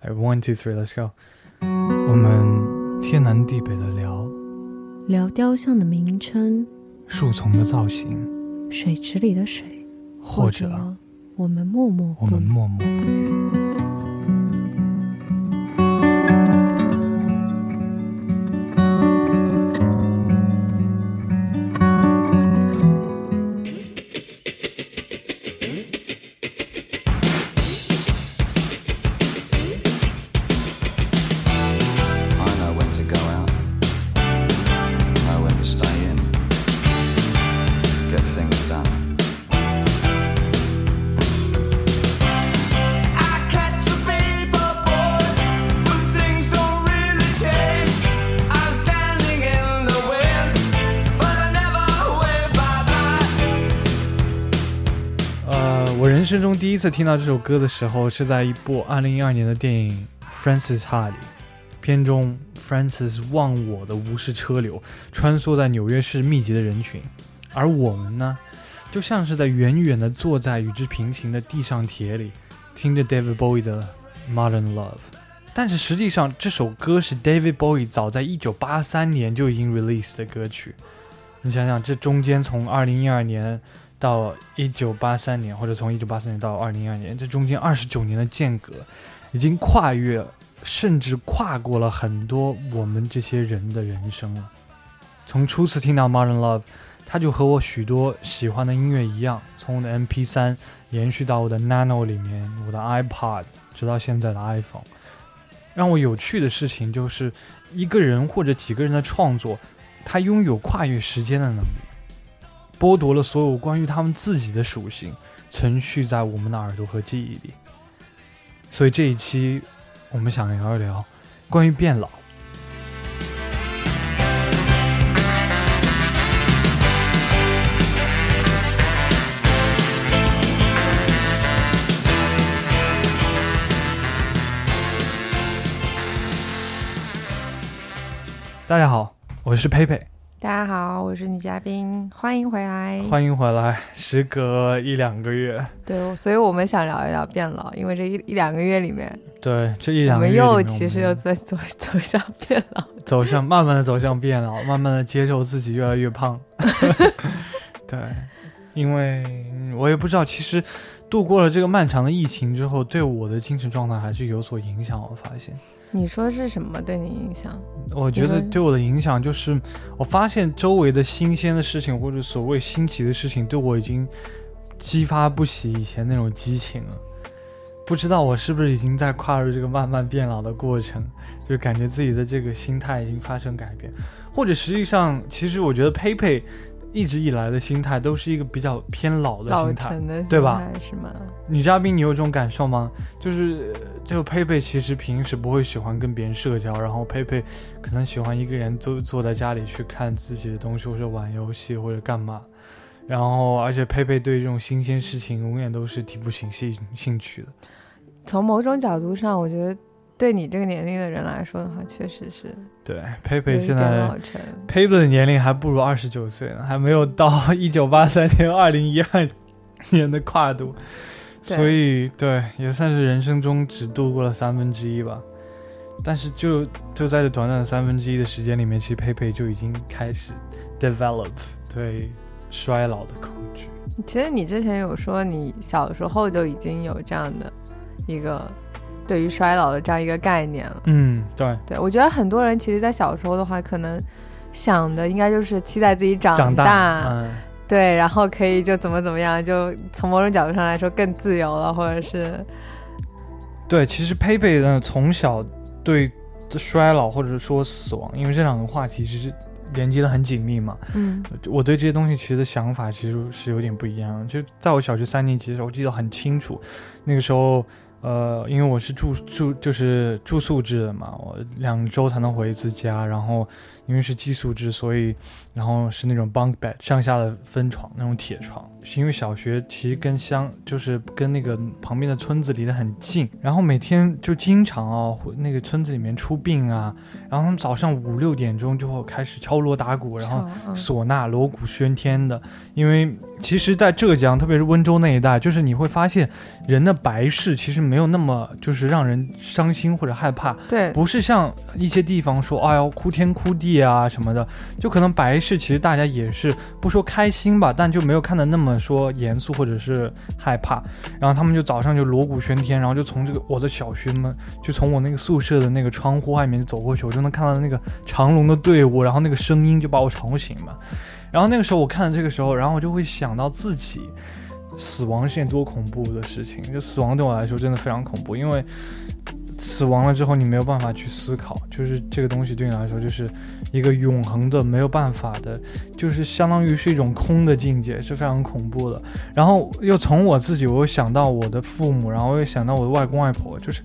哎，one two three，let's go。我们天南地北的聊，聊雕像的名称，树丛的造型，水池里的水，或者我们默默我们默默不语。第一次听到这首歌的时候，是在一部2012年的电影《Francis Ha》里，片中 Francis 忘我的无视车流，穿梭在纽约市密集的人群，而我们呢，就像是在远远的坐在与之平行的地上铁里，听着 David Bowie 的《Modern Love》。但是实际上，这首歌是 David Bowie 早在1983年就已经 release 的歌曲。你想想，这中间从2012年。到一九八三年，或者从一九八三年到二零一二年，这中间二十九年的间隔，已经跨越，甚至跨过了很多我们这些人的人生了。从初次听到《Modern Love》，它就和我许多喜欢的音乐一样，从我的 M P 三延续到我的 Nano 里面，我的 iPod，直到现在的 iPhone。让我有趣的事情就是，一个人或者几个人的创作，他拥有跨越时间的能力。剥夺了所有关于他们自己的属性，存续在我们的耳朵和记忆里。所以这一期，我们想聊一聊关于变老。大家好，我是佩佩。大家好，我是女嘉宾，欢迎回来，欢迎回来。时隔一两个月，对，所以我们想聊一聊变老，因为这一一两个月里面，对，这一两个月我们又其实又在走 走向变老，走向慢慢的走向变老，慢慢的接受自己越来越胖。对，因为我也不知道，其实度过了这个漫长的疫情之后，对我的精神状态还是有所影响。我发现。你说是什么对你影响？我觉得对我的影响就是，我发现周围的新鲜的事情或者所谓新奇的事情，对我已经激发不起以前那种激情了。不知道我是不是已经在跨入这个慢慢变老的过程，就感觉自己的这个心态已经发生改变，或者实际上，其实我觉得佩佩。一直以来的心态都是一个比较偏老的心态，对吧？是吗？女嘉宾，你有这种感受吗？就是就佩佩其实平时不会喜欢跟别人社交，然后佩佩可能喜欢一个人坐坐在家里去看自己的东西，或者玩游戏，或者干嘛。然后，而且佩佩对这种新鲜事情永远都是提不起兴兴趣的。从某种角度上，我觉得。对你这个年龄的人来说的话，确实是对。佩佩现在佩佩的年龄还不如二十九岁呢，还没有到一九八三年、二零一二年的跨度，所以对，也算是人生中只度过了三分之一吧。但是就就在这短短的三分之一的时间里面，其实佩佩就已经开始 develop 对衰老的恐惧。其实你之前有说，你小时候就已经有这样的一个。对于衰老的这样一个概念了，嗯，对，对我觉得很多人其实，在小时候的话，可能想的应该就是期待自己长大，嗯，对，然后可以就怎么怎么样，就从某种角度上来说更自由了，或者是，对，其实佩佩呢，从小对衰老或者说死亡，因为这两个话题其实连接的很紧密嘛，嗯，我对这些东西其实的想法其实是有点不一样，就在我小学三年级的时候，我记得很清楚，那个时候。呃，因为我是住住就是住宿制的嘛，我两周才能回一次家。然后因为是寄宿制，所以然后是那种 bunk bed 上下的分床那种铁床。是因为小学其实跟乡就是跟那个旁边的村子离得很近，然后每天就经常啊，那个村子里面出殡啊，然后他们早上五六点钟就会开始敲锣打鼓，然后唢呐、锣鼓喧天的。因为其实，在浙江，特别是温州那一带，就是你会发现人的白事其实没有那么就是让人伤心或者害怕，对，不是像一些地方说，哎呦哭天哭地啊什么的，就可能白事其实大家也是不说开心吧，但就没有看的那么说严肃或者是害怕。然后他们就早上就锣鼓喧天，然后就从这个我的小学门，就从我那个宿舍的那个窗户外面走过去，我就能看到那个长龙的队伍，然后那个声音就把我吵醒嘛。然后那个时候我看这个时候，然后我就会想到自己死亡是件多恐怖的事情，就死亡对我来说真的非常恐怖，因为。死亡了之后，你没有办法去思考，就是这个东西对你来说就是一个永恒的、没有办法的，就是相当于是一种空的境界，是非常恐怖的。然后又从我自己，我又想到我的父母，然后又想到我的外公外婆，就是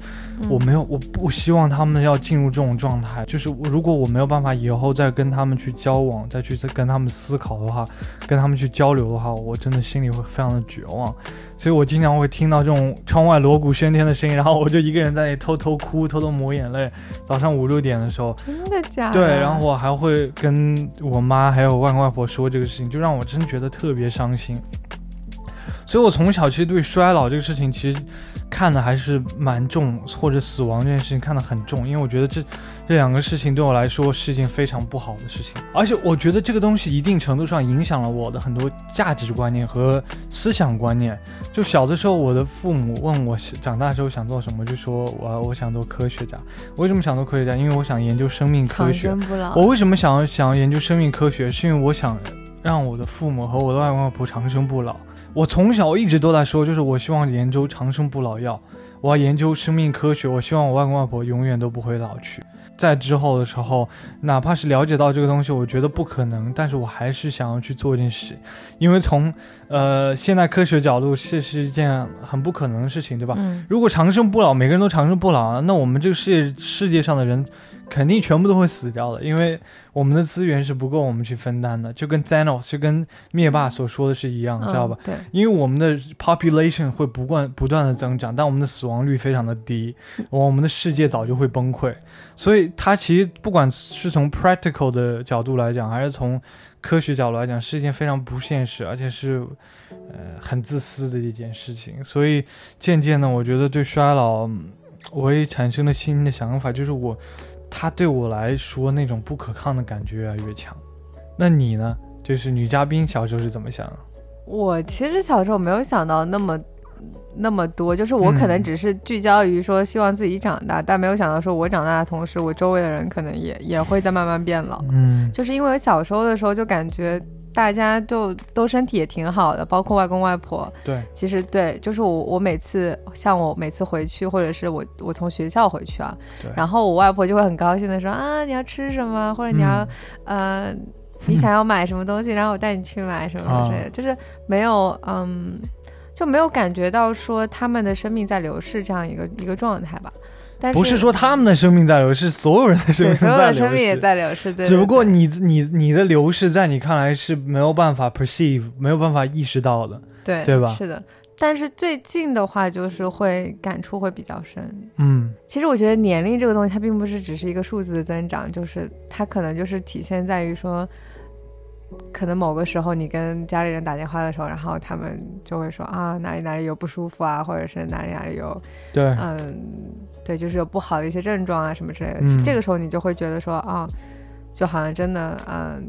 我没有，我不希望他们要进入这种状态。就是如果我没有办法以后再跟他们去交往，再去再跟他们思考的话，跟他们去交流的话，我真的心里会非常的绝望。所以我经常会听到这种窗外锣鼓喧天的声音，然后我就一个人在那里偷偷哭，偷偷抹眼泪。早上五六点的时候，真的假的？对，然后我还会跟我妈还有外公外婆说这个事情，就让我真觉得特别伤心。所以我从小其实对衰老这个事情，其实。看的还是蛮重，或者死亡这件事情看得很重，因为我觉得这这两个事情对我来说是一件非常不好的事情，而且我觉得这个东西一定程度上影响了我的很多价值观念和思想观念。就小的时候，我的父母问我长大之后想做什么，就说我我想做科学家。为什么想做科学家？因为我想研究生命科学。我为什么想要想要研究生命科学？是因为我想让我的父母和我的外公外婆长生不老。我从小一直都在说，就是我希望研究长生不老药，我要研究生命科学，我希望我外公外婆永远都不会老去。在之后的时候，哪怕是了解到这个东西，我觉得不可能，但是我还是想要去做一件事，因为从呃现代科学角度，是是一件很不可能的事情，对吧？如果长生不老，每个人都长生不老，那我们这个世界世界上的人。肯定全部都会死掉的，因为我们的资源是不够我们去分担的，就跟 Thanos 就跟灭霸所说的是一样，知道吧？对，因为我们的 population 会不断不断的增长，但我们的死亡率非常的低，我们的世界早就会崩溃。所以它其实不管是从 practical 的角度来讲，还是从科学角度来讲，是一件非常不现实，而且是呃很自私的一件事情。所以渐渐的，我觉得对衰老，我也产生了新的想法，就是我。他对我来说那种不可抗的感觉越来越强，那你呢？就是女嘉宾小时候是怎么想的？我其实小时候没有想到那么那么多，就是我可能只是聚焦于说希望自己长大，但没有想到说我长大的同时，我周围的人可能也也会在慢慢变老。嗯，就是因为我小时候的时候就感觉。大家就都身体也挺好的，包括外公外婆。对，其实对，就是我我每次像我每次回去，或者是我我从学校回去啊，然后我外婆就会很高兴的说啊，你要吃什么，或者你要呃，你想要买什么东西，然后我带你去买什么之类的，就是没有嗯，就没有感觉到说他们的生命在流逝这样一个一个状态吧。但是不是说他们的生命在流逝，所有人的生命在流逝。所有的生命也在流逝，对。只不过你你你的流逝，在你看来是没有办法 perceive，没有办法意识到的，对对吧？是的。但是最近的话，就是会感触会比较深。嗯，其实我觉得年龄这个东西，它并不是只是一个数字的增长，就是它可能就是体现在于说。可能某个时候你跟家里人打电话的时候，然后他们就会说啊哪里哪里有不舒服啊，或者是哪里哪里有对嗯对，就是有不好的一些症状啊什么之类的。这个时候你就会觉得说啊，就好像真的嗯，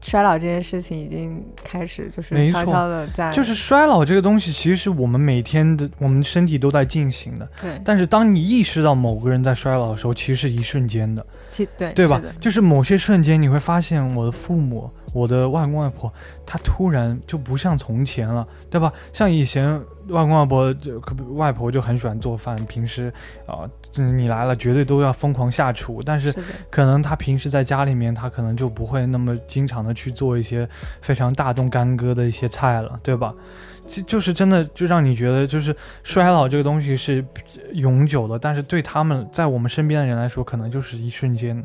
衰老这件事情已经开始就是悄悄的在，就是衰老这个东西其实是我们每天的我们身体都在进行的。对。但是当你意识到某个人在衰老的时候，其实是一瞬间的。其对对吧？就是某些瞬间你会发现我的父母。我的外公外婆，他突然就不像从前了，对吧？像以前外公外婆就外婆就很喜欢做饭，平时啊，你来了绝对都要疯狂下厨。但是可能他平时在家里面，他可能就不会那么经常的去做一些非常大动干戈的一些菜了，对吧？就就是真的就让你觉得，就是衰老这个东西是永久的，但是对他们在我们身边的人来说，可能就是一瞬间。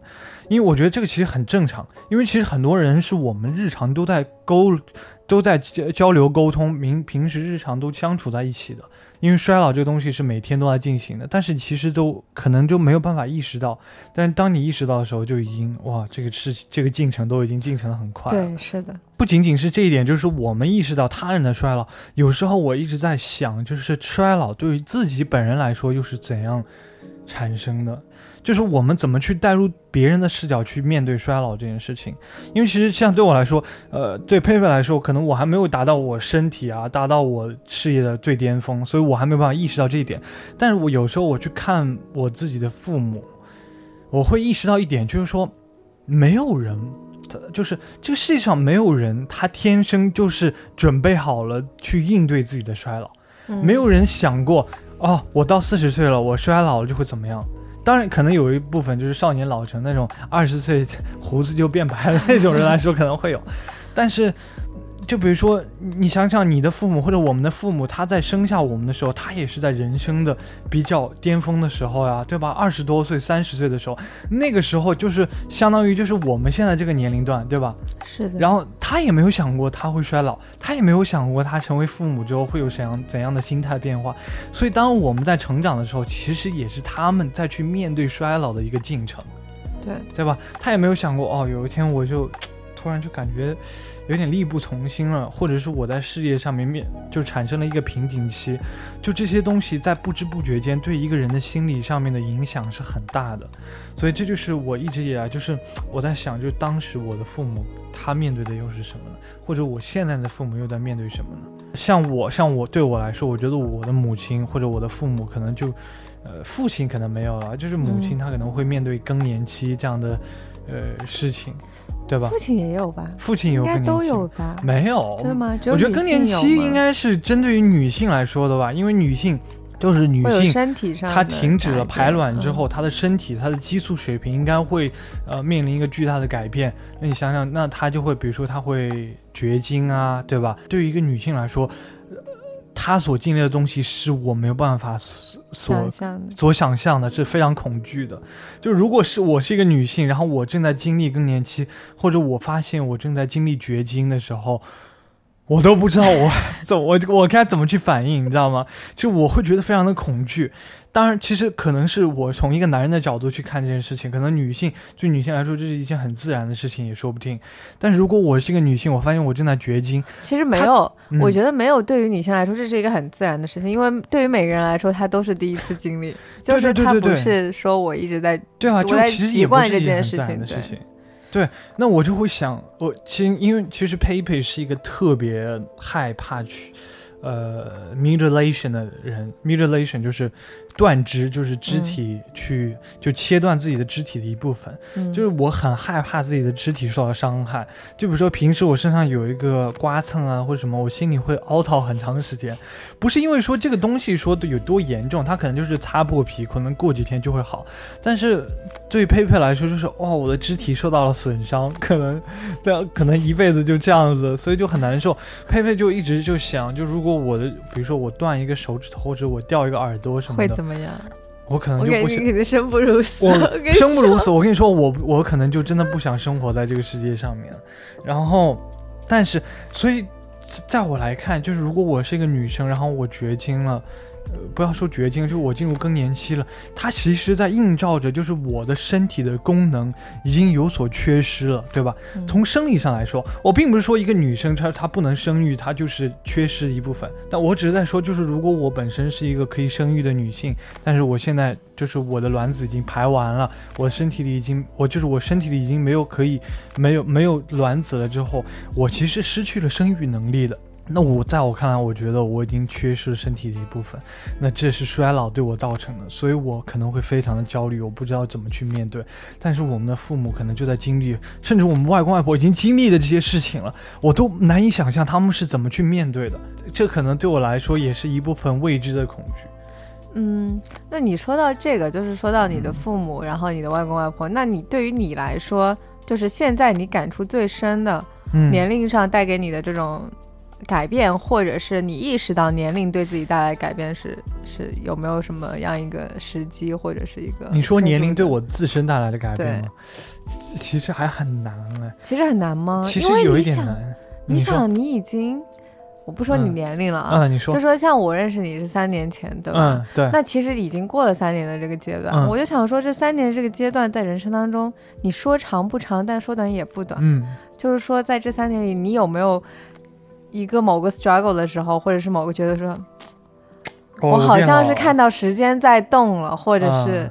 因为我觉得这个其实很正常，因为其实很多人是我们日常都在沟都在交流沟通，平平时日常都相处在一起的。因为衰老这个东西是每天都在进行的，但是其实都可能就没有办法意识到。但是当你意识到的时候，就已经哇，这个事情这个进程都已经进程的很快。对，是的。不仅仅是这一点，就是我们意识到他人的衰老。有时候我一直在想，就是衰老对于自己本人来说又是怎样产生的。就是我们怎么去带入别人的视角去面对衰老这件事情，因为其实像对我来说，呃，对佩佩来说，可能我还没有达到我身体啊，达到我事业的最巅峰，所以我还没有办法意识到这一点。但是我有时候我去看我自己的父母，我会意识到一点，就是说，没有人，就是这个世界上没有人，他天生就是准备好了去应对自己的衰老，没有人想过，哦，我到四十岁了，我衰老了就会怎么样。当然，可能有一部分就是少年老成那种二十岁胡子就变白了那种人来说可能会有，但是。就比如说，你想想你的父母或者我们的父母，他在生下我们的时候，他也是在人生的比较巅峰的时候呀，对吧？二十多岁、三十岁的时候，那个时候就是相当于就是我们现在这个年龄段，对吧？是的。然后他也没有想过他会衰老，他也没有想过他成为父母之后会有怎样怎样的心态变化。所以当我们在成长的时候，其实也是他们在去面对衰老的一个进程，对对吧？他也没有想过哦，有一天我就。突然就感觉有点力不从心了，或者是我在事业上面面就产生了一个瓶颈期，就这些东西在不知不觉间对一个人的心理上面的影响是很大的，所以这就是我一直以来就是我在想，就当时我的父母他面对的又是什么呢？或者我现在的父母又在面对什么呢？像我像我对我来说，我觉得我的母亲或者我的父母可能就，呃，父亲可能没有了，就是母亲她可能会面对更年期这样的呃事情。对吧？父亲也有吧？父亲有更年期，都有吧？没有，真的吗？我觉得更年期应该是针对于女性来说的吧，因为女性就是女性身体上，她停止了排卵之后，她的身体她的激素水平应该会呃面临一个巨大的改变。那你想想，那她就会比如说她会绝经啊，对吧？对于一个女性来说。他所经历的东西是我没有办法所所想象的，是非常恐惧的。就如果是我是一个女性，然后我正在经历更年期，或者我发现我正在经历绝经的时候，我都不知道我 怎我我该怎么去反应，你知道吗？就我会觉得非常的恐惧。当然，其实可能是我从一个男人的角度去看这件事情，可能女性对女性来说这是一件很自然的事情，也说不定。但是如果我是一个女性，我发现我正在绝经，其实没有，我觉得没有。对于女性来说，这是一个很自然的事情，因为对于每个人来说，她都是第一次经历，就是她不是说我一直在对啊，就其实习惯这件事情的事情。对，那我就会想，我其实因为其实佩佩是一个特别害怕去呃 mutilation 的人，mutilation 就是。断肢就是肢体去就切断自己的肢体的一部分，就是我很害怕自己的肢体受到伤害。就比如说平时我身上有一个刮蹭啊或者什么，我心里会凹槽很长时间。不是因为说这个东西说的有多严重，它可能就是擦破皮，可能过几天就会好。但是对佩佩来说，就是哦，我的肢体受到了损伤，可能对，可能一辈子就这样子，所以就很难受。佩佩就一直就想，就如果我的比如说我断一个手指头或者我掉一个耳朵什么的。会怎么样？我可能就不想，肯定生不如死。我生不如死。我跟你说，我我可能就真的不想生活在这个世界上面。然后，但是，所以，在我来看，就是如果我是一个女生，然后我绝经了。不要说绝经，就我进入更年期了，它其实在映照着，就是我的身体的功能已经有所缺失了，对吧？从生理上来说，我并不是说一个女生她她不能生育，她就是缺失一部分，但我只是在说，就是如果我本身是一个可以生育的女性，但是我现在就是我的卵子已经排完了，我身体里已经我就是我身体里已经没有可以没有没有卵子了之后，我其实失去了生育能力的。那我在我看来，我觉得我已经缺失了身体的一部分，那这是衰老对我造成的，所以我可能会非常的焦虑，我不知道怎么去面对。但是我们的父母可能就在经历，甚至我们外公外婆已经经历的这些事情了，我都难以想象他们是怎么去面对的。这可能对我来说也是一部分未知的恐惧。嗯，那你说到这个，就是说到你的父母，然后你的外公外婆，那你对于你来说，就是现在你感触最深的，年龄上带给你的这种。改变，或者是你意识到年龄对自己带来改变是是有没有什么样一个时机，或者是一个？你说年龄对我自身带来的改变吗？其实还很难哎。其实很难吗？其实有一点难。你想，你已经，我不说你年龄了啊，你说，就说像我认识你是三年前，对吧？嗯，对。那其实已经过了三年的这个阶段，我就想说，这三年这个阶段在人生当中，你说长不长，但说短也不短。嗯，就是说在这三年里，你有没有一个某个 struggle 的时候，或者是某个觉得说，我好像是看到时间在动了，或者是。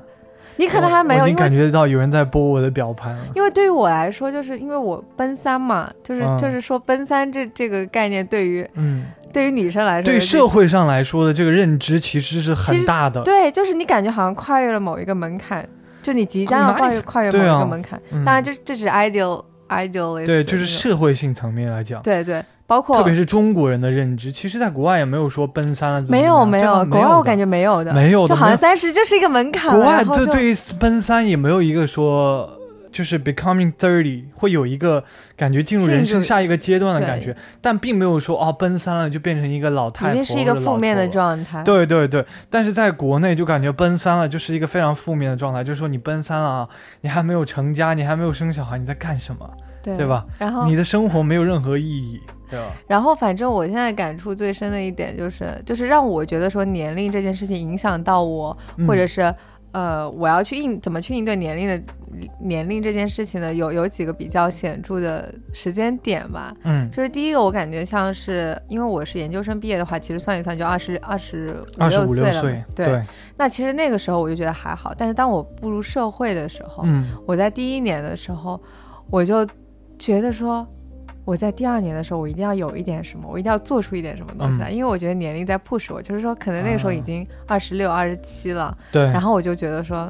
你可能还没有，已经感觉到有人在拨我的表盘了。因为对于我来说，就是因为我奔三嘛，就是就是说奔三这这个概念，对于嗯，对于女生来说，对社会上来说的这个认知其实是很大的。对，就是你感觉好像跨越了某一个门槛，就你即将要跨越跨越某一个门槛。当然，这这是 ideal ideal。对，就是社会性层面来讲。对对。包括特别是中国人的认知，其实在国外也没有说奔三了怎么没有没有，国外我感觉没有的，没有的，就好像三十就是一个门槛。国外这对于奔三也没有一个说就是 becoming thirty 会有一个感觉进入人生下一个阶段的感觉，但并没有说哦奔三了就变成一个老太婆，一定是一个负面的状态。对对对，但是在国内就感觉奔三了就是一个非常负面的状态，就是说你奔三了啊，你还没有成家，你还没有生小孩，你在干什么？对吧？然后你的生活没有任何意义。对吧？然后，反正我现在感触最深的一点就是，就是让我觉得说年龄这件事情影响到我，或者是呃，我要去应怎么去应对年龄的年龄这件事情呢？有有几个比较显著的时间点吧。嗯，就是第一个，我感觉像是因为我是研究生毕业的话，其实算一算就二十二十五六岁了。对，那其实那个时候我就觉得还好，但是当我步入社会的时候，嗯，我在第一年的时候，我就觉得说。我在第二年的时候，我一定要有一点什么，我一定要做出一点什么东西来，因为我觉得年龄在 push 我，就是说可能那个时候已经二十六、二十七了，对，然后我就觉得说，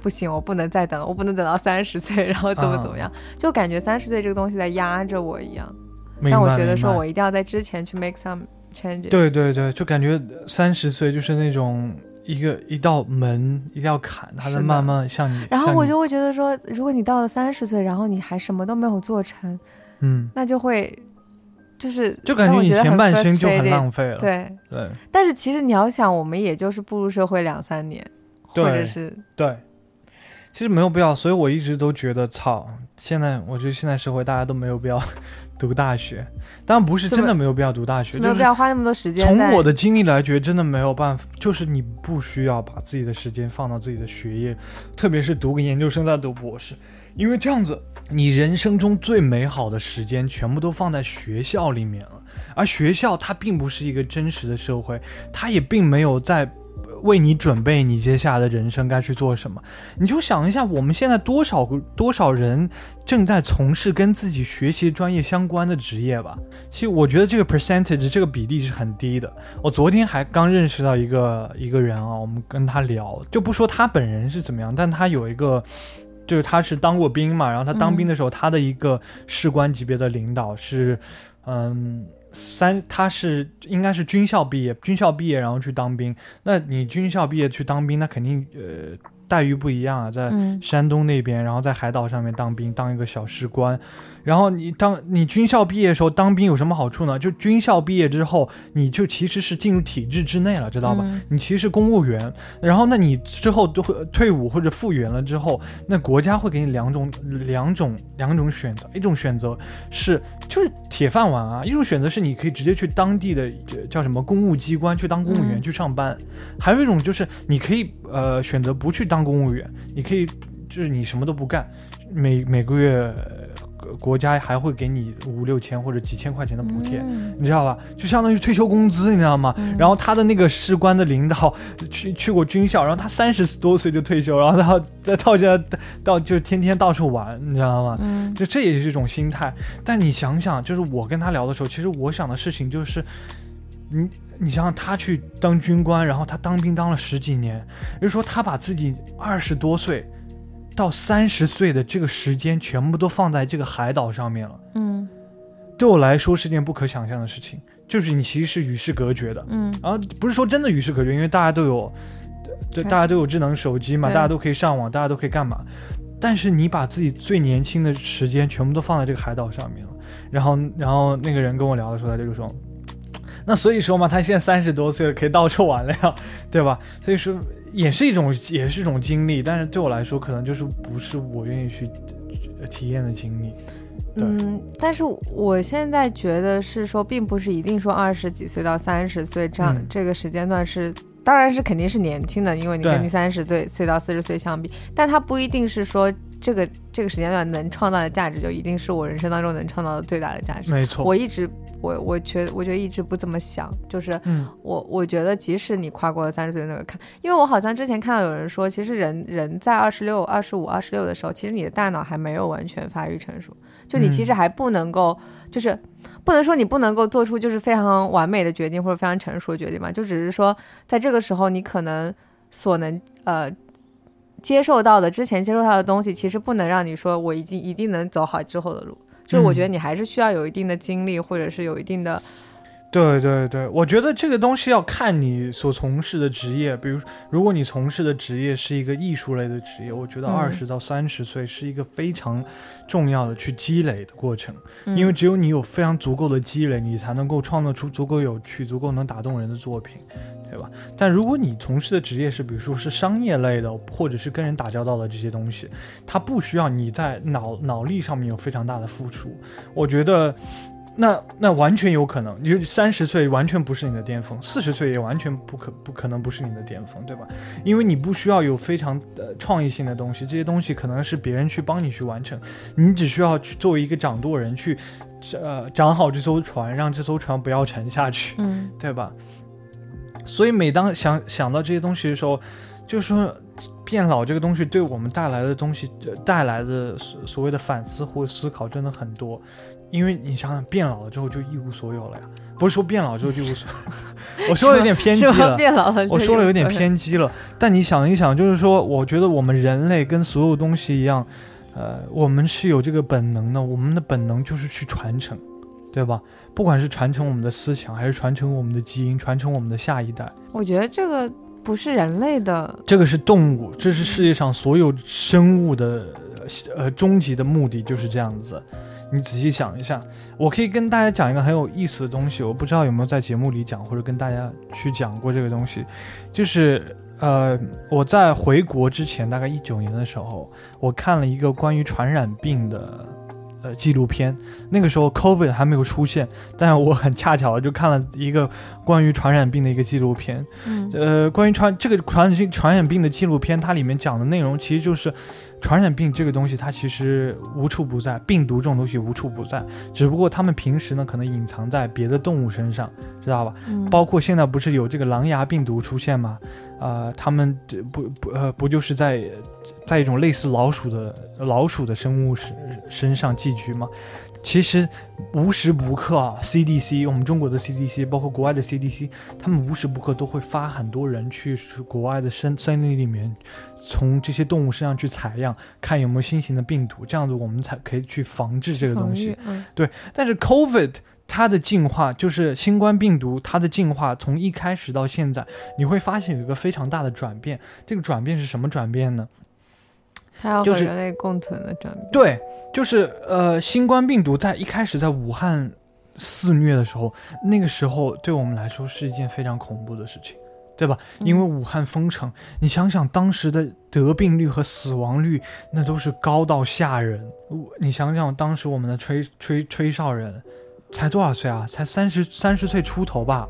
不行，我不能再等了，我不能等到三十岁，然后怎么怎么样，就感觉三十岁这个东西在压着我一样，让我觉得说我一定要在之前去 make some changes。对对对，就感觉三十岁就是那种一个一道门一定要砍，它在慢慢向你。然后我就会觉得说，如果你到了三十岁，然后你还什么都没有做成。嗯，那就会，就是就感觉你前半生就很浪费了。对对，但是其实你要想，我们也就是步入社会两三年，或者是对，其实没有必要。所以我一直都觉得，操，现在我觉得现在社会大家都没有必要读大学。当然不是真的没有必要读大学，没有必要花那么多时间。从我的经历来觉得，真的没有办法，就是你不需要把自己的时间放到自己的学业，特别是读个研究生再读博士，因为这样子。你人生中最美好的时间全部都放在学校里面了，而学校它并不是一个真实的社会，它也并没有在为你准备你接下来的人生该去做什么。你就想一下，我们现在多少多少人正在从事跟自己学习专业相关的职业吧？其实我觉得这个 percentage 这个比例是很低的。我昨天还刚认识到一个一个人啊，我们跟他聊，就不说他本人是怎么样，但他有一个。就是他是当过兵嘛，然后他当兵的时候，他的一个士官级别的领导是，嗯，三，他是应该是军校毕业，军校毕业然后去当兵。那你军校毕业去当兵，那肯定呃待遇不一样啊，在山东那边，然后在海岛上面当兵，当一个小士官。然后你当你军校毕业的时候当兵有什么好处呢？就军校毕业之后，你就其实是进入体制之内了，知道吧？你其实是公务员。然后那你之后都会退伍或者复员了之后，那国家会给你两种两种两种选择，一种选择是就是铁饭碗啊，一种选择是你可以直接去当地的叫什么公务机关去当公务员去上班，还有一种就是你可以呃选择不去当公务员，你可以就是你什么都不干，每每个月。国家还会给你五六千或者几千块钱的补贴，你知道吧？就相当于退休工资，你知道吗？然后他的那个士官的领导去去过军校，然后他三十多岁就退休，然后他再到家到就天天到处玩，你知道吗？就这也是一种心态。但你想想，就是我跟他聊的时候，其实我想的事情就是，你你想想，他去当军官，然后他当兵当了十几年，也就是说他把自己二十多岁。到三十岁的这个时间，全部都放在这个海岛上面了。嗯，对我来说是件不可想象的事情，就是你其实是与世隔绝的。嗯，然后不是说真的与世隔绝，因为大家都有，对，大家都有智能手机嘛，大家都可以上网，大家都可以干嘛。但是你把自己最年轻的时间全部都放在这个海岛上面了。然后，然后那个人跟我聊的时候，他就说，那所以说嘛，他现在三十多岁了，可以到处玩了呀，对吧？所以说。也是一种，也是一种经历，但是对我来说，可能就是不是我愿意去体验的经历。嗯，但是我现在觉得是说，并不是一定说二十几岁到三十岁这样这个时间段是，当然是肯定是年轻的，因为你跟你三十岁岁到四十岁相比，但它不一定是说。这个这个时间段能创造的价值，就一定是我人生当中能创造的最大的价值。没错，我一直我我觉我觉得一直不这么想，就是我我觉得即使你跨过了三十岁那个坎，因为我好像之前看到有人说，其实人人在二十六、二十五、二十六的时候，其实你的大脑还没有完全发育成熟，就你其实还不能够，就是不能说你不能够做出就是非常完美的决定或者非常成熟的决定嘛，就只是说在这个时候你可能所能呃。接受到的之前接受到的东西，其实不能让你说我已经一定能走好之后的路。就是我觉得你还是需要有一定的经历，或者是有一定的。对对对，我觉得这个东西要看你所从事的职业。比如，如果你从事的职业是一个艺术类的职业，我觉得二十到三十岁是一个非常重要的去积累的过程。因为只有你有非常足够的积累，你才能够创造出足够有趣、足够能打动人的作品。对吧？但如果你从事的职业是，比如说是商业类的，或者是跟人打交道的这些东西，它不需要你在脑脑力上面有非常大的付出。我觉得，那那完全有可能，你三十岁完全不是你的巅峰，四十岁也完全不可不可能不是你的巅峰，对吧？因为你不需要有非常呃创意性的东西，这些东西可能是别人去帮你去完成，你只需要去作为一个掌舵人去，呃，掌好这艘船，让这艘船不要沉下去，嗯，对吧？所以每当想想到这些东西的时候，就是说变老这个东西对我们带来的东西带来的所所谓的反思或思考真的很多，因为你想想变老了之后就一无所有了呀，不是说变老之后就无所，我说的有点偏激了，变老了，我说了有点偏激了，但你想一想，就是说我觉得我们人类跟所有东西一样，呃，我们是有这个本能的，我们的本能就是去传承。对吧？不管是传承我们的思想，还是传承我们的基因，传承我们的下一代，我觉得这个不是人类的，这个是动物，这是世界上所有生物的呃终极的目的就是这样子。你仔细想一下，我可以跟大家讲一个很有意思的东西，我不知道有没有在节目里讲，或者跟大家去讲过这个东西，就是呃我在回国之前，大概一九年的时候，我看了一个关于传染病的。呃，纪录片那个时候，COVID 还没有出现，但是我很恰巧的就看了一个关于传染病的一个纪录片。嗯，呃，关于传这个传染性传染病的纪录片，它里面讲的内容其实就是，传染病这个东西它其实无处不在，病毒这种东西无处不在，只不过他们平时呢可能隐藏在别的动物身上，知道吧？嗯，包括现在不是有这个狼牙病毒出现吗？啊，他们不不呃不就是在在一种类似老鼠的老鼠的生物身身上寄居吗？其实无时不刻啊，CDC 我们中国的 CDC，包括国外的 CDC，他们无时不刻都会发很多人去国外的森森林里面，从这些动物身上去采样，看有没有新型的病毒，这样子我们才可以去防治这个东西。对，但是 COVID。它的进化就是新冠病毒，它的进化从一开始到现在，你会发现有一个非常大的转变。这个转变是什么转变呢？它要和人类共存的转变。对，就是呃，新冠病毒在一开始在武汉肆虐的时候，那个时候对我们来说是一件非常恐怖的事情，对吧？因为武汉封城，你想想当时的得病率和死亡率，那都是高到吓人。你想想当时我们的吹吹吹哨人。才多少岁啊？才三十三十岁出头吧，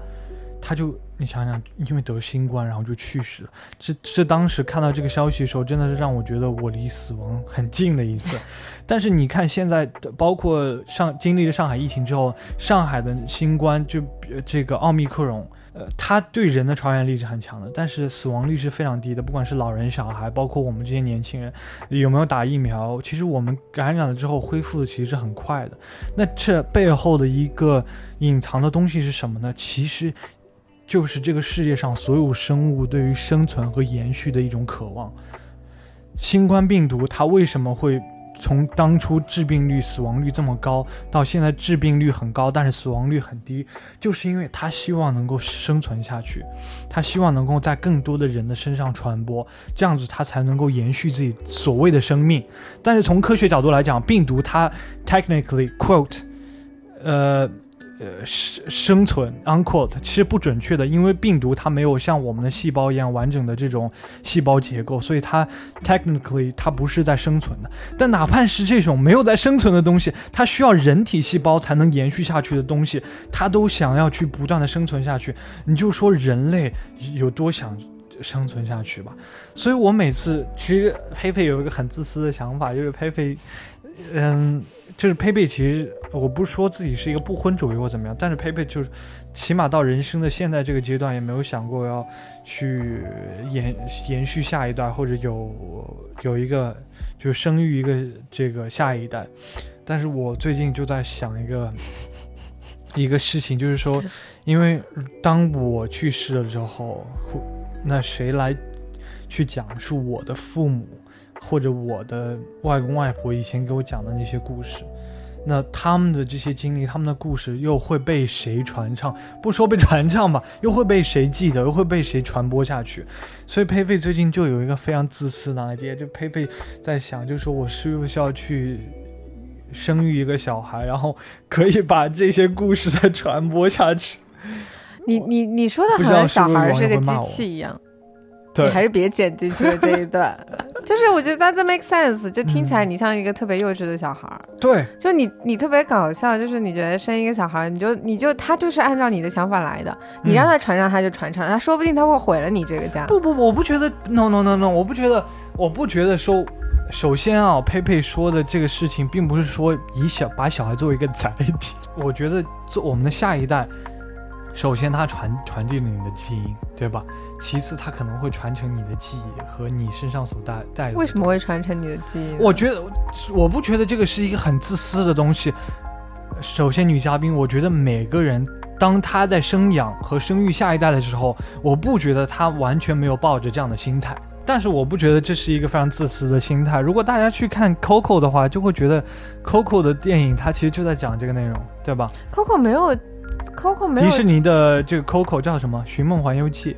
他就你想想，因为得新冠，然后就去世了。这这当时看到这个消息的时候，真的是让我觉得我离死亡很近的一次。但是你看现在，包括上经历了上海疫情之后，上海的新冠就这个奥密克戎。呃，它对人的传染力是很强的，但是死亡率是非常低的。不管是老人、小孩，包括我们这些年轻人，有没有打疫苗，其实我们感染了之后恢复的其实是很快的。那这背后的一个隐藏的东西是什么呢？其实就是这个世界上所有生物对于生存和延续的一种渴望。新冠病毒它为什么会？从当初致病率、死亡率这么高，到现在致病率很高，但是死亡率很低，就是因为它希望能够生存下去，它希望能够在更多的人的身上传播，这样子它才能够延续自己所谓的生命。但是从科学角度来讲，病毒它 technically quote，呃，呃生生存 unquote 其实不准确的，因为病毒它没有像我们的细胞一样完整的这种细胞结构，所以它 technically 它不是在生存的。但哪怕是这种没有在生存的东西，它需要人体细胞才能延续下去的东西，它都想要去不断的生存下去。你就说人类有多想生存下去吧。所以我每次其实佩佩有一个很自私的想法，就是佩佩，嗯。就是佩佩，其实我不是说自己是一个不婚主义或怎么样，但是佩佩就是，起码到人生的现在这个阶段，也没有想过要去延延续下一代，或者有有一个就是生育一个这个下一代。但是我最近就在想一个一个事情，就是说，因为当我去世了之后，那谁来去讲述我的父母？或者我的外公外婆以前给我讲的那些故事，那他们的这些经历，他们的故事又会被谁传唱？不说被传唱吧，又会被谁记得？又会被谁传播下去？所以佩佩最近就有一个非常自私的 idea，就佩佩在想，就说我是不是要去生育一个小孩，然后可以把这些故事再传播下去？你你你说的好像小孩是个机器一样。你还是别剪进去了这一段，就是我觉得 that make sense，就听起来你像一个特别幼稚的小孩儿。对，就你你特别搞笑，就是你觉得生一个小孩儿，你就你就他就是按照你的想法来的，你让他传上他就传上，他说不定他会毁了你这个家。不不，我不觉得，no no no no，我不觉得，我不觉得说，首先啊，佩佩说的这个事情，并不是说以小把小孩作为一个载体，我觉得做我们的下一代。首先，它传传递了你的基因，对吧？其次，它可能会传承你的记忆和你身上所带带。为什么会传承你的记忆？我觉得，我不觉得这个是一个很自私的东西。首先，女嘉宾，我觉得每个人当他在生养和生育下一代的时候，我不觉得他完全没有抱着这样的心态。但是，我不觉得这是一个非常自私的心态。如果大家去看 Coco 的话，就会觉得 Coco 的电影它其实就在讲这个内容，对吧？Coco 没有。Coco 没有迪士尼的这个 Coco 叫什么？《寻梦环游记》。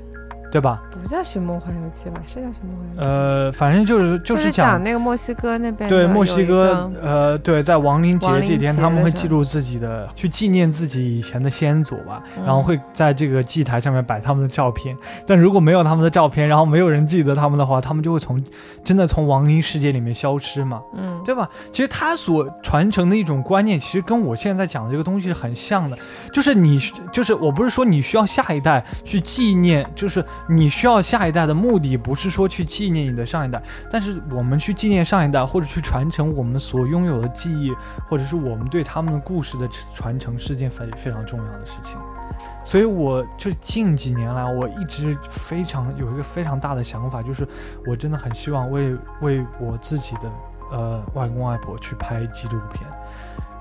对吧？不叫《寻梦环游记》吧？是叫《寻梦环游记》。呃，反正就是就是讲那个墨西哥那边。对，墨西哥，呃，对，在亡灵节这天，他们会记录自己的，去纪念自己以前的先祖吧。然后会在这个祭台上面摆他们的照片。但如果没有他们的照片，然后没有人记得他们的话，他们就会从真的从亡灵世界里面消失嘛。嗯，对吧？其实他所传承的一种观念，其实跟我现在讲的这个东西是很像的。就是你，就是我不是说你需要下一代去纪念，就是。你需要下一代的目的不是说去纪念你的上一代，但是我们去纪念上一代，或者去传承我们所拥有的记忆，或者是我们对他们的故事的传承，是件非非常重要的事情。所以，我就近几年来，我一直非常有一个非常大的想法，就是我真的很希望为为我自己的呃外公外婆去拍纪录片。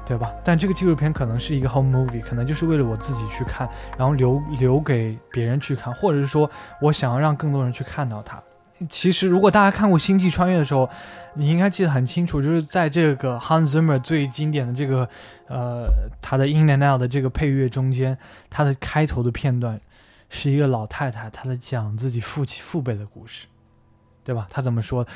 对吧？但这个纪录片可能是一个 home movie，可能就是为了我自己去看，然后留留给别人去看，或者是说我想要让更多人去看到它。其实，如果大家看过《星际穿越》的时候，你应该记得很清楚，就是在这个 Hans Zimmer 最经典的这个呃他的 In and Out 的这个配乐中间，他的开头的片段是一个老太太，她在讲自己父亲父辈的故事。对吧？他怎么说？《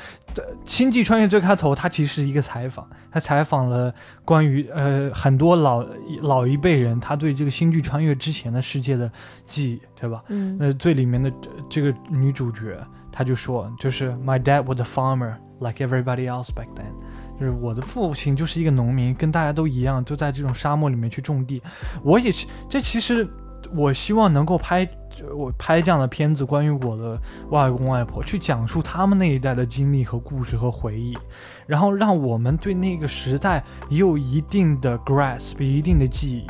星际穿越》最开头，他其实是一个采访，他采访了关于呃很多老老一辈人，他对这个星际穿越之前的世界的记忆，对吧？嗯。那最里面的这个女主角，她就说，就是 My dad was a farmer like everybody else back then，就是我的父亲就是一个农民，跟大家都一样，就在这种沙漠里面去种地。我也是，这其实我希望能够拍。我拍这样的片子，关于我的外公外婆，去讲述他们那一代的经历和故事和回忆，然后让我们对那个时代也有一定的 grasp，一定的记忆，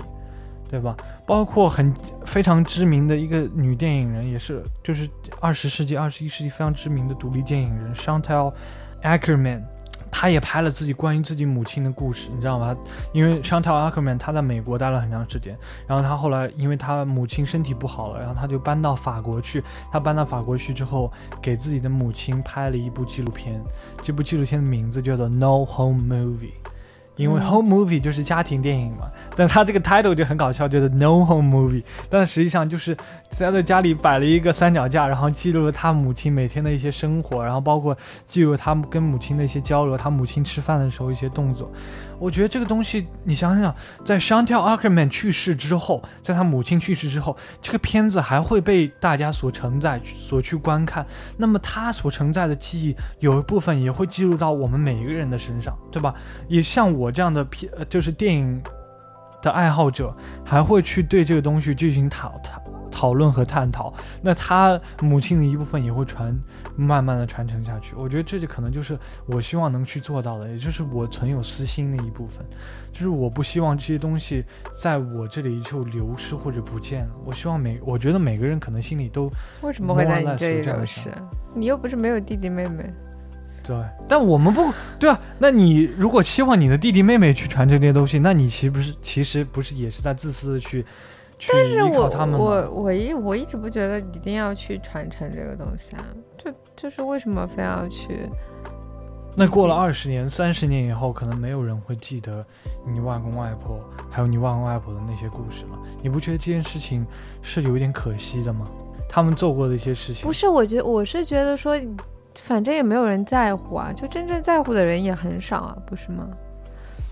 对吧？包括很非常知名的一个女电影人，也是就是二十世纪、二十一世纪非常知名的独立电影人 Chantal Ackerman。他也拍了自己关于自己母亲的故事，你知道吗？因为 Shantel Akerman 他在美国待了很长时间，然后他后来因为他母亲身体不好了，然后他就搬到法国去。他搬到法国去之后，给自己的母亲拍了一部纪录片，这部纪录片的名字叫做《No Home Movie》，因为 home movie 就是家庭电影嘛。但他这个 title 就很搞笑，就是 no home movie，但实际上就是在在家里摆了一个三脚架，然后记录了他母亲每天的一些生活，然后包括记录他跟母亲的一些交流，他母亲吃饭的时候一些动作。我觉得这个东西，你想想，在 Shantel Ackerman 去世之后，在他母亲去世之后，这个片子还会被大家所承载、所去观看。那么他所承载的记忆，有一部分也会记录到我们每一个人的身上，对吧？也像我这样的片，就是电影的爱好者，还会去对这个东西进行讨讨。讨论和探讨，那他母亲的一部分也会传，慢慢的传承下去。我觉得这就可能就是我希望能去做到的，也就是我存有私心的一部分，就是我不希望这些东西在我这里就流失或者不见了。我希望每，我觉得每个人可能心里都为什么会在你这里流失？你又不是没有弟弟妹妹。对，但我们不对啊。那你如果期望你的弟弟妹妹去传承这些东西，那你岂不是其实不是也是在自私的去？去但是我我我一我一直不觉得一定要去传承这个东西啊，就就是为什么非要去？那过了二十年、三十年以后，可能没有人会记得你外公外婆还有你外公外婆的那些故事了。你不觉得这件事情是有一点可惜的吗？他们做过的一些事情，不是？我觉我是觉得说，反正也没有人在乎啊，就真正在乎的人也很少啊，不是吗？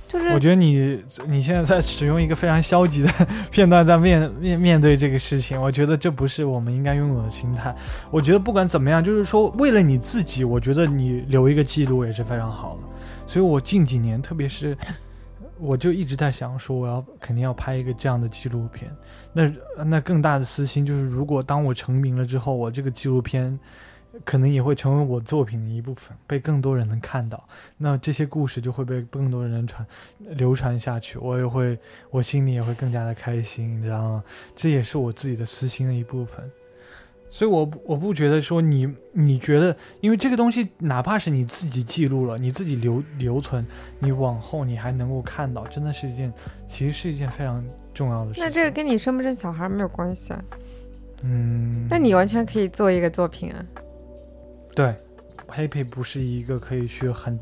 就是我觉得你你现在在使用一个非常消极的 片段在面面面对这个事情，我觉得这不是我们应该拥有的心态。我觉得不管怎么样，就是说为了你自己，我觉得你留一个记录也是非常好的。所以我近几年，特别是我就一直在想说，我要肯定要拍一个这样的纪录片。那那更大的私心就是，如果当我成名了之后，我这个纪录片。可能也会成为我作品的一部分，被更多人能看到。那这些故事就会被更多人传流传下去，我也会，我心里也会更加的开心，你知道吗？这也是我自己的私心的一部分。所以，我我不觉得说你，你觉得，因为这个东西，哪怕是你自己记录了，你自己留留存，你往后你还能够看到，真的是一件，其实是一件非常重要的事。那这个跟你生不生小孩没有关系啊？嗯。那你完全可以做一个作品啊。对，，Happy 不是一个可以去很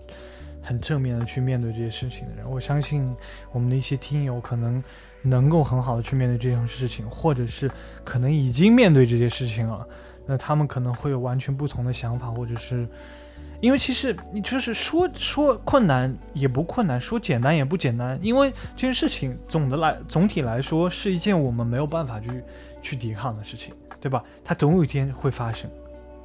很正面的去面对这些事情的人。我相信我们的一些听友可能能够很好的去面对这种事情，或者是可能已经面对这些事情了。那他们可能会有完全不同的想法，或者是因为其实你就是说说困难也不困难，说简单也不简单。因为这件事情总的来总体来说是一件我们没有办法去去抵抗的事情，对吧？它总有一天会发生。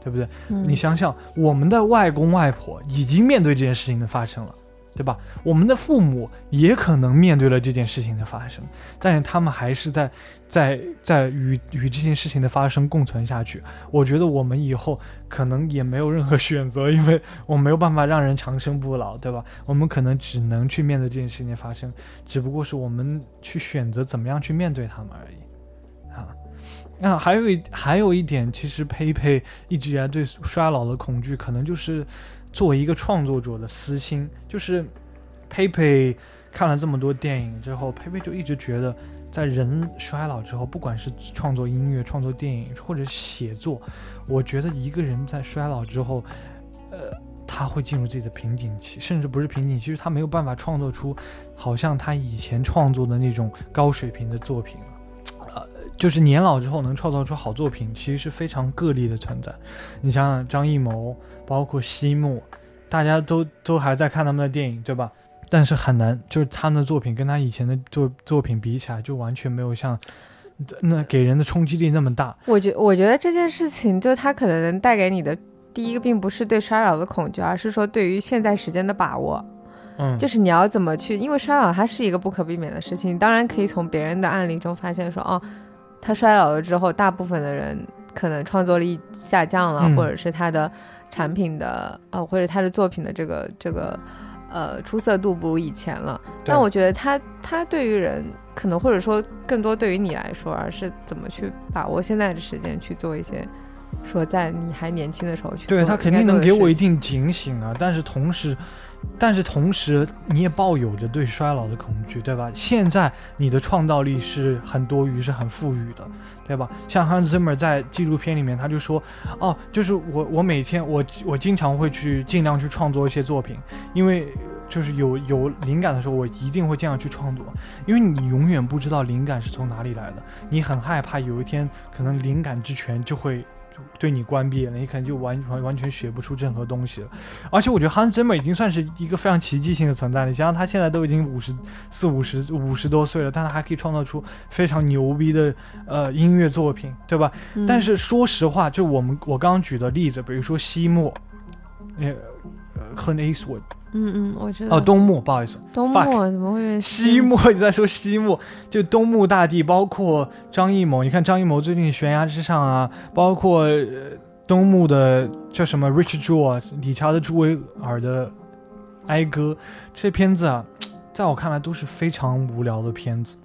对不对？你想想，我们的外公外婆已经面对这件事情的发生了，对吧？我们的父母也可能面对了这件事情的发生，但是他们还是在在在与与这件事情的发生共存下去。我觉得我们以后可能也没有任何选择，因为我没有办法让人长生不老，对吧？我们可能只能去面对这件事情的发生，只不过是我们去选择怎么样去面对他们而已。那还有一还有一点，其实佩佩一直以来对衰老的恐惧，可能就是作为一个创作者的私心。就是佩佩看了这么多电影之后，佩佩就一直觉得，在人衰老之后，不管是创作音乐、创作电影或者写作，我觉得一个人在衰老之后，呃，他会进入自己的瓶颈期，甚至不是瓶颈期，就是他没有办法创作出好像他以前创作的那种高水平的作品。就是年老之后能创造出好作品，其实是非常个例的存在。你想想张艺谋，包括西木，大家都都还在看他们的电影，对吧？但是很难，就是他们的作品跟他以前的作作品比起来，就完全没有像那给人的冲击力那么大。我觉我觉得这件事情，就他可能能带给你的第一个，并不是对衰老的恐惧，而是说对于现在时间的把握。嗯，就是你要怎么去，因为衰老它是一个不可避免的事情。当然可以从别人的案例中发现说，哦。他衰老了之后，大部分的人可能创作力下降了，或者是他的产品的呃，或者他的作品的这个这个呃出色度不如以前了。但我觉得他他对于人可能或者说更多对于你来说，而是怎么去把握现在的时间去做一些说在你还年轻的时候去。对他肯定能给我一定警醒啊，但是同时。但是同时，你也抱有着对衰老的恐惧，对吧？现在你的创造力是很多余，是很富裕的，对吧？像 Hans Zimmer 在纪录片里面，他就说：“哦，就是我，我每天，我我经常会去尽量去创作一些作品，因为就是有有灵感的时候，我一定会这样去创作，因为你永远不知道灵感是从哪里来的，你很害怕有一天可能灵感之泉就会对你关闭了，你可能就完完完全学不出任何东西了。而且我觉得 Hans Zimmer 已经算是一个非常奇迹性的存在了，你想想他现在都已经五十四五十五十多岁了，但他还可以创造出非常牛逼的呃音乐作品，对吧？但是说实话，就我们我刚刚举的例子，比如说西莫，呃呃 Clint Eastwood。嗯嗯，我知道。哦，东木，不好意思，东木怎么会西木？你在说西木？就东木大帝，包括张艺谋。你看张艺谋最近《悬崖之上》啊，包括东木的叫什么《Richard Jewell》理查德·朱维尔的《哀歌》，这些片子啊，在我看来都是非常无聊的片子。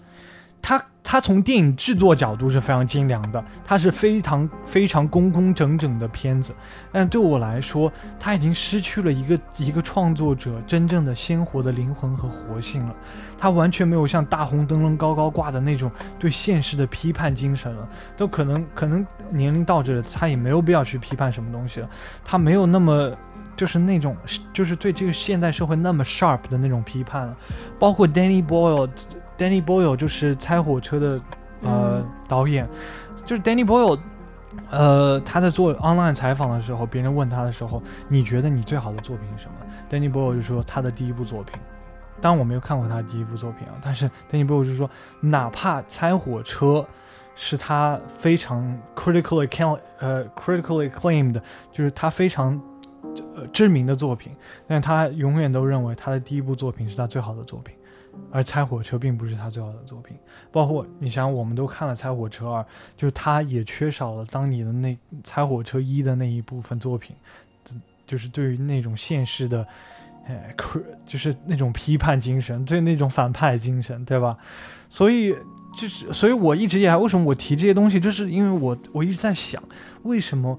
他。它从电影制作角度是非常精良的，它是非常非常工工整整的片子，但对我来说，它已经失去了一个一个创作者真正的鲜活的灵魂和活性了，它完全没有像大红灯笼高高挂的那种对现实的批判精神了，都可能可能年龄到这了，他也没有必要去批判什么东西了，他没有那么就是那种就是对这个现代社会那么 sharp 的那种批判了，包括 Danny Boyle。Danny Boyle 就是《猜火车》的呃导演，就是 Danny Boyle，呃，他在做 online 采访的时候，别人问他的时候，你觉得你最好的作品是什么？Danny Boyle 就说他的第一部作品。当然我没有看过他的第一部作品啊，但是 Danny Boyle 就说，哪怕《猜火车》是他非常 critically acclaim 呃 critically acclaimed，就是他非常呃知名的作品，但他永远都认为他的第一部作品是他最好的作品。而《猜火车》并不是他最好的作品，包括你想，我们都看了《猜火车二》，就是他也缺少了当年的那《猜火车一》的那一部分作品，就是对于那种现实的，呃，就是那种批判精神，对那种反派精神，对吧？所以就是，所以我一直以来，为什么我提这些东西，就是因为我我一直在想，为什么。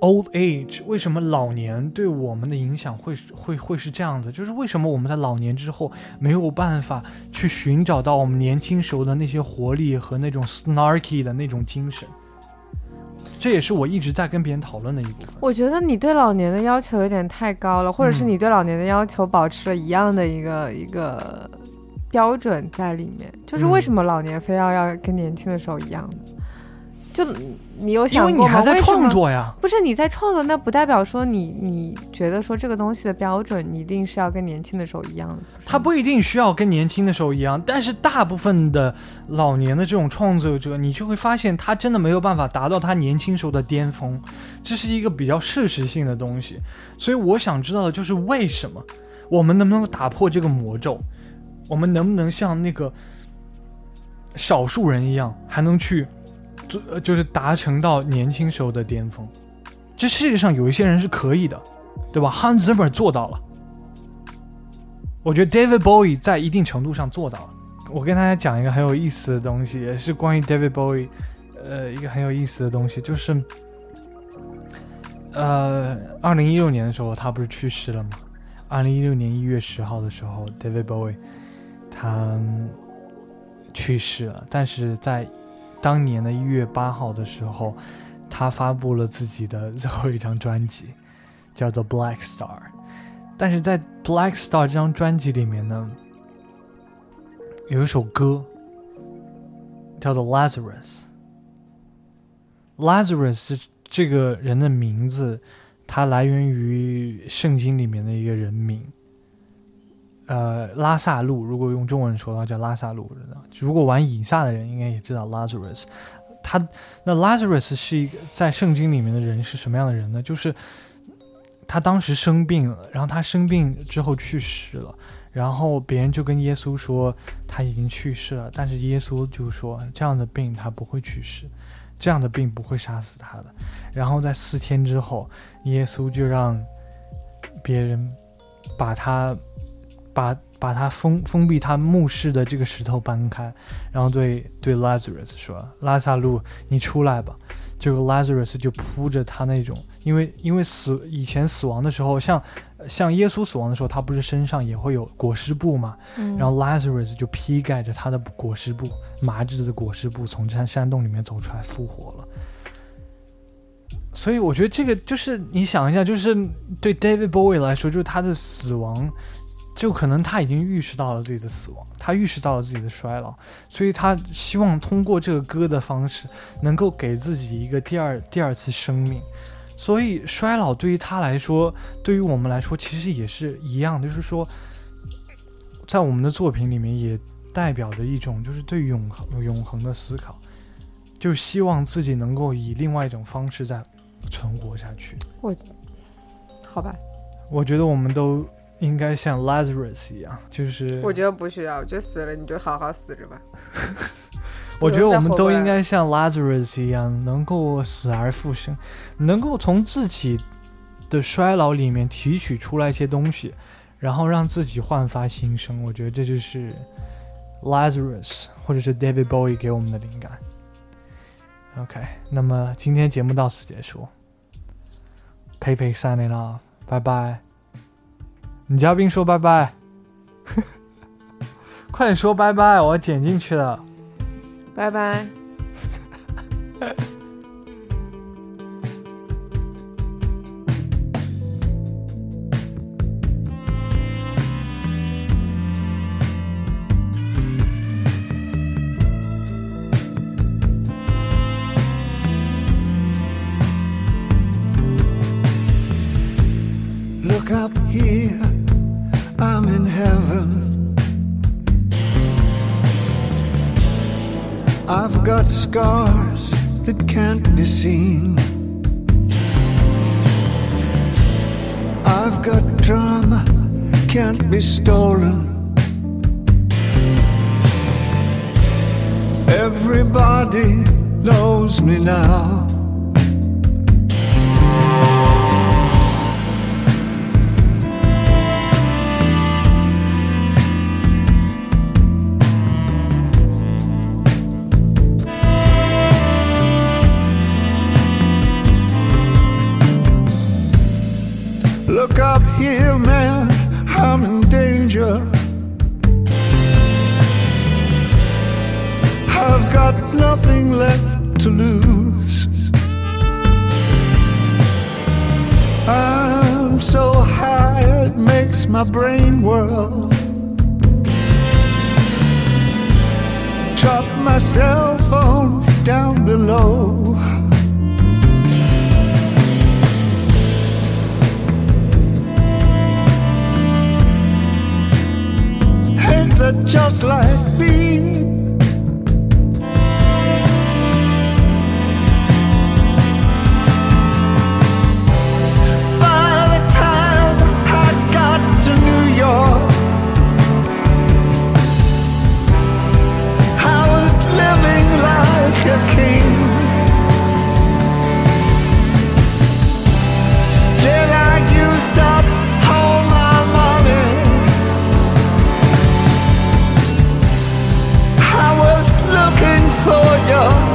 Old age，为什么老年对我们的影响会会会是这样子？就是为什么我们在老年之后没有办法去寻找到我们年轻时候的那些活力和那种 snarky 的那种精神？这也是我一直在跟别人讨论的一部分。我觉得你对老年的要求有点太高了，或者是你对老年的要求保持了一样的一个一个标准在里面。就是为什么老年非要要跟年轻的时候一样呢？就你有想过吗？创作呀，不是你在创作，那不代表说你你觉得说这个东西的标准，你一定是要跟年轻的时候一样的。他不一定需要跟年轻的时候一样，但是大部分的老年的这种创作者，你就会发现他真的没有办法达到他年轻时候的巅峰，这是一个比较事实性的东西。所以我想知道的就是为什么我们能不能打破这个魔咒？我们能不能像那个少数人一样，还能去？就就是达成到年轻时候的巅峰，这世界上有一些人是可以的，对吧？Hans Zimmer 做到了，我觉得 David Bowie 在一定程度上做到了。我跟大家讲一个很有意思的东西，也是关于 David Bowie，呃，一个很有意思的东西，就是，呃，二零一六年的时候，他不是去世了吗？二零一六年一月十号的时候，David Bowie 他去世了，但是在当年的一月八号的时候，他发布了自己的最后一张专辑，叫做《Black Star》。但是在《Black Star》这张专辑里面呢，有一首歌叫做《Lazarus》。Lazarus 这这个人的名字，它来源于圣经里面的一个人名。呃，拉萨路，如果用中文说的话叫拉萨路。如果玩以撒的人应该也知道 Lazarus。他那 Lazarus 是一个在圣经里面的人是什么样的人呢？就是他当时生病了，然后他生病之后去世了，然后别人就跟耶稣说他已经去世了，但是耶稣就说这样的病他不会去世，这样的病不会杀死他的。然后在四天之后，耶稣就让别人把他。把把他封封闭他墓室的这个石头搬开，然后对对 Lazarus 说：“拉萨路，你出来吧。”这个 Lazarus 就铺着他那种，因为因为死以前死亡的时候，像像耶稣死亡的时候，他不是身上也会有裹尸布嘛？然后 Lazarus 就披盖着他的裹尸布，麻质的裹尸布从山山洞里面走出来复活了。所以我觉得这个就是你想一下，就是对 David Bowie 来说，就是他的死亡。就可能他已经预示到了自己的死亡，他预示到了自己的衰老，所以他希望通过这个歌的方式，能够给自己一个第二第二次生命。所以衰老对于他来说，对于我们来说，其实也是一样，就是说，在我们的作品里面也代表着一种就是对永恒永恒的思考，就希望自己能够以另外一种方式再存活下去。我，好吧，我觉得我们都。应该像 Lazarus 一样，就是我觉得不需要，就死了你就好好死着吧。我觉得我们都应该像 Lazarus 一样，能够死而复生，能够从自己的衰老里面提取出来一些东西，然后让自己焕发新生。我觉得这就是 Lazarus 或者是 David Bowie 给我们的灵感。OK，那么今天节目到此结束，Pepe signing off，拜拜。女嘉宾说拜拜，快点说拜拜，我要剪进去了。拜拜。got nothing left to lose. I'm so high, it makes my brain whirl. Drop my cell phone down below. Hate that just like being to New York. I was living like a king. Then I used up all my money. I was looking for you.